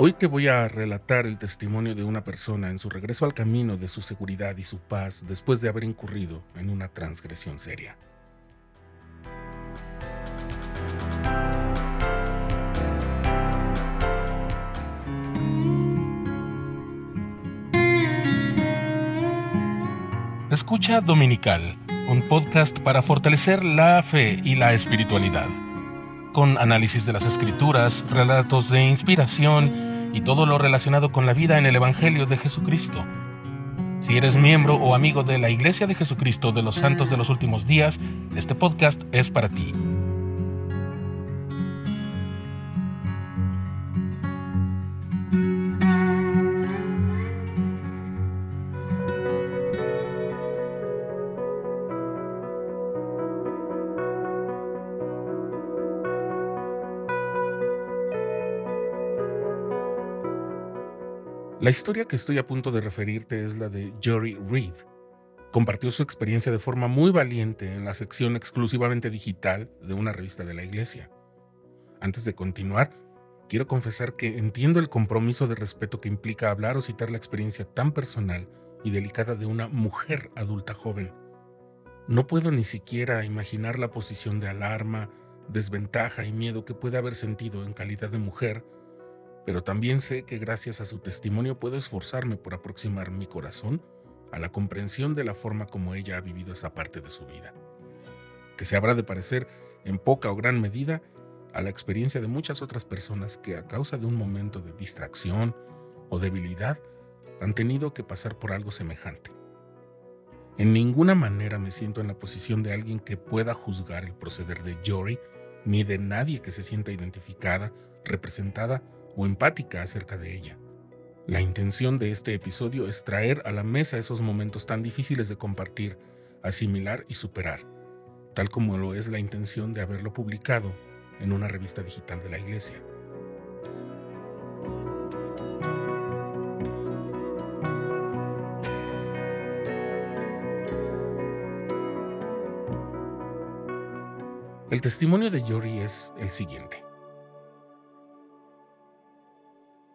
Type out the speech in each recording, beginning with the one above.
Hoy te voy a relatar el testimonio de una persona en su regreso al camino de su seguridad y su paz después de haber incurrido en una transgresión seria. Escucha Dominical, un podcast para fortalecer la fe y la espiritualidad, con análisis de las escrituras, relatos de inspiración, y todo lo relacionado con la vida en el Evangelio de Jesucristo. Si eres miembro o amigo de la Iglesia de Jesucristo de los Santos de los Últimos Días, este podcast es para ti. La historia que estoy a punto de referirte es la de Jory Reed. Compartió su experiencia de forma muy valiente en la sección exclusivamente digital de una revista de la iglesia. Antes de continuar, quiero confesar que entiendo el compromiso de respeto que implica hablar o citar la experiencia tan personal y delicada de una mujer adulta joven. No puedo ni siquiera imaginar la posición de alarma, desventaja y miedo que puede haber sentido en calidad de mujer pero también sé que gracias a su testimonio puedo esforzarme por aproximar mi corazón a la comprensión de la forma como ella ha vivido esa parte de su vida, que se habrá de parecer en poca o gran medida a la experiencia de muchas otras personas que a causa de un momento de distracción o debilidad han tenido que pasar por algo semejante. En ninguna manera me siento en la posición de alguien que pueda juzgar el proceder de Jory, ni de nadie que se sienta identificada, representada o empática acerca de ella. La intención de este episodio es traer a la mesa esos momentos tan difíciles de compartir, asimilar y superar, tal como lo es la intención de haberlo publicado en una revista digital de la Iglesia. El testimonio de Yori es el siguiente.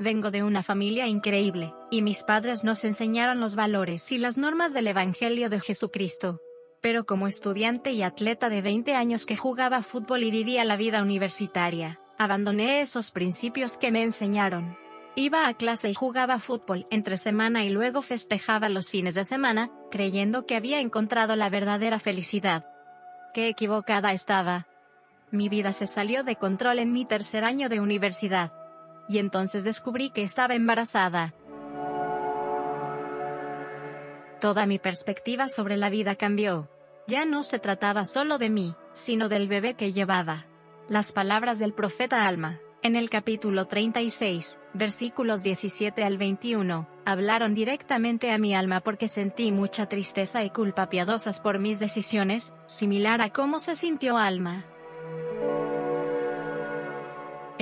Vengo de una familia increíble, y mis padres nos enseñaron los valores y las normas del Evangelio de Jesucristo. Pero como estudiante y atleta de 20 años que jugaba fútbol y vivía la vida universitaria, abandoné esos principios que me enseñaron. Iba a clase y jugaba fútbol entre semana y luego festejaba los fines de semana, creyendo que había encontrado la verdadera felicidad. Qué equivocada estaba. Mi vida se salió de control en mi tercer año de universidad y entonces descubrí que estaba embarazada. Toda mi perspectiva sobre la vida cambió. Ya no se trataba solo de mí, sino del bebé que llevaba. Las palabras del profeta Alma, en el capítulo 36, versículos 17 al 21, hablaron directamente a mi alma porque sentí mucha tristeza y culpa piadosas por mis decisiones, similar a cómo se sintió Alma.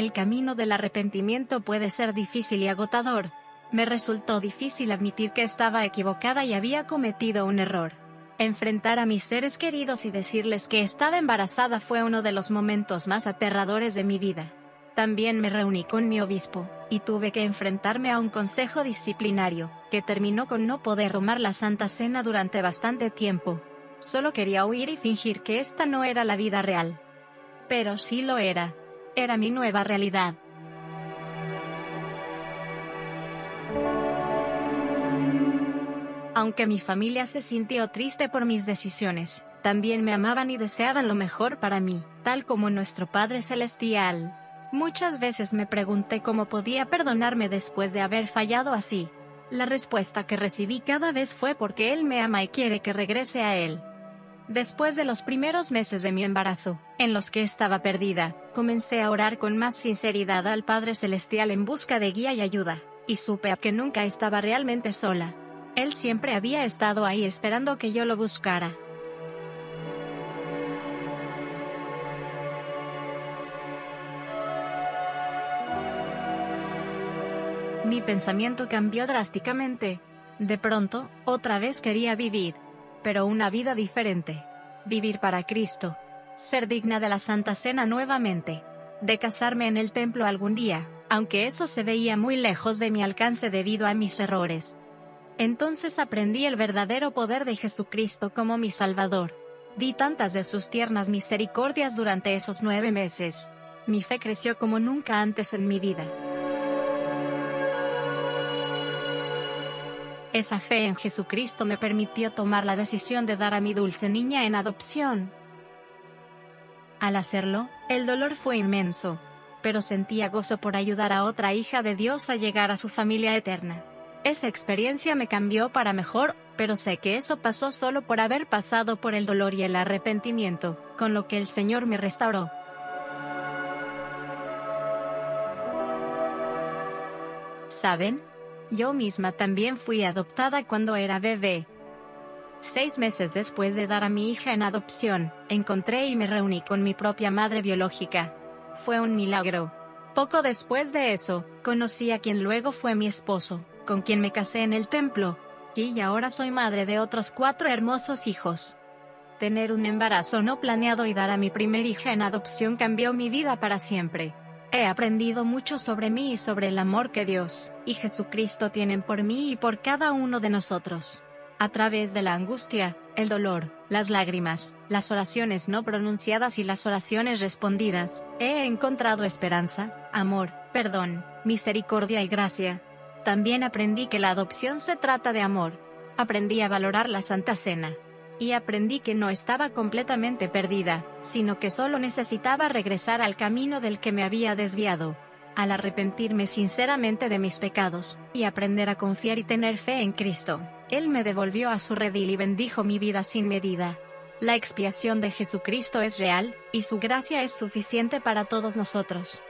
El camino del arrepentimiento puede ser difícil y agotador. Me resultó difícil admitir que estaba equivocada y había cometido un error. Enfrentar a mis seres queridos y decirles que estaba embarazada fue uno de los momentos más aterradores de mi vida. También me reuní con mi obispo, y tuve que enfrentarme a un consejo disciplinario, que terminó con no poder tomar la Santa Cena durante bastante tiempo. Solo quería huir y fingir que esta no era la vida real. Pero sí lo era. Era mi nueva realidad. Aunque mi familia se sintió triste por mis decisiones, también me amaban y deseaban lo mejor para mí, tal como nuestro Padre Celestial. Muchas veces me pregunté cómo podía perdonarme después de haber fallado así. La respuesta que recibí cada vez fue porque Él me ama y quiere que regrese a Él. Después de los primeros meses de mi embarazo, en los que estaba perdida, comencé a orar con más sinceridad al Padre Celestial en busca de guía y ayuda, y supe que nunca estaba realmente sola. Él siempre había estado ahí esperando que yo lo buscara. Mi pensamiento cambió drásticamente. De pronto, otra vez quería vivir, pero una vida diferente. Vivir para Cristo. Ser digna de la Santa Cena nuevamente. De casarme en el templo algún día, aunque eso se veía muy lejos de mi alcance debido a mis errores. Entonces aprendí el verdadero poder de Jesucristo como mi Salvador. Vi tantas de sus tiernas misericordias durante esos nueve meses. Mi fe creció como nunca antes en mi vida. Esa fe en Jesucristo me permitió tomar la decisión de dar a mi dulce niña en adopción. Al hacerlo, el dolor fue inmenso, pero sentía gozo por ayudar a otra hija de Dios a llegar a su familia eterna. Esa experiencia me cambió para mejor, pero sé que eso pasó solo por haber pasado por el dolor y el arrepentimiento, con lo que el Señor me restauró. ¿Saben? Yo misma también fui adoptada cuando era bebé. Seis meses después de dar a mi hija en adopción, encontré y me reuní con mi propia madre biológica. Fue un milagro. Poco después de eso, conocí a quien luego fue mi esposo con quien me casé en el templo, y ahora soy madre de otros cuatro hermosos hijos. Tener un embarazo no planeado y dar a mi primer hija en adopción cambió mi vida para siempre. He aprendido mucho sobre mí y sobre el amor que Dios y Jesucristo tienen por mí y por cada uno de nosotros. A través de la angustia, el dolor, las lágrimas, las oraciones no pronunciadas y las oraciones respondidas, he encontrado esperanza, amor, perdón, misericordia y gracia. También aprendí que la adopción se trata de amor. Aprendí a valorar la Santa Cena. Y aprendí que no estaba completamente perdida, sino que solo necesitaba regresar al camino del que me había desviado. Al arrepentirme sinceramente de mis pecados, y aprender a confiar y tener fe en Cristo, Él me devolvió a su redil y bendijo mi vida sin medida. La expiación de Jesucristo es real, y su gracia es suficiente para todos nosotros.